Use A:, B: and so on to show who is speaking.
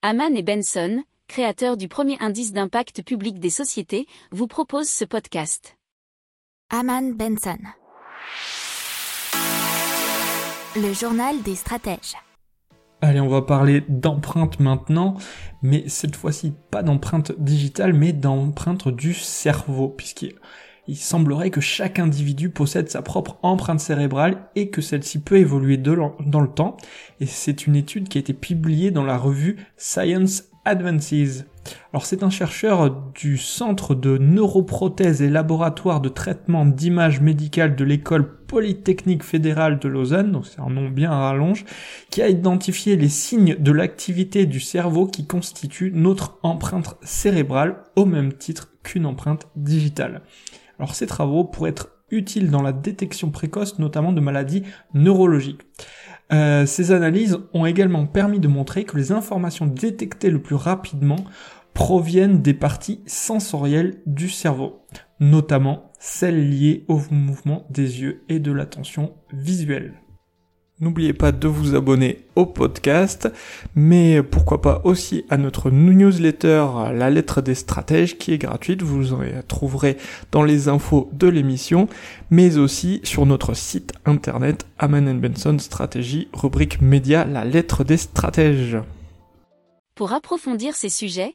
A: Haman et Benson, créateurs du premier indice d'impact public des sociétés, vous proposent ce podcast.
B: Haman Benson. Le journal des stratèges.
C: Allez, on va parler d'empreinte maintenant, mais cette fois-ci pas d'empreinte digitale, mais d'empreinte du cerveau, puisqu'il il semblerait que chaque individu possède sa propre empreinte cérébrale et que celle-ci peut évoluer dans le temps. Et c'est une étude qui a été publiée dans la revue Science Advances. Alors c'est un chercheur du Centre de neuroprothèse et laboratoire de traitement d'images médicales de l'école Polytechnique fédérale de Lausanne, donc c'est un nom bien à rallonge, qui a identifié les signes de l'activité du cerveau qui constituent notre empreinte cérébrale au même titre qu'une empreinte digitale. Alors ces travaux pourraient être utiles dans la détection précoce notamment de maladies neurologiques. Euh, ces analyses ont également permis de montrer que les informations détectées le plus rapidement proviennent des parties sensorielles du cerveau, notamment celles liées au mouvement des yeux et de l'attention visuelle. N'oubliez pas de vous abonner au podcast, mais pourquoi pas aussi à notre newsletter La lettre des stratèges qui est gratuite, vous en trouverez dans les infos de l'émission, mais aussi sur notre site internet Aman Benson Stratégie, rubrique média La lettre des stratèges.
A: Pour approfondir ces sujets,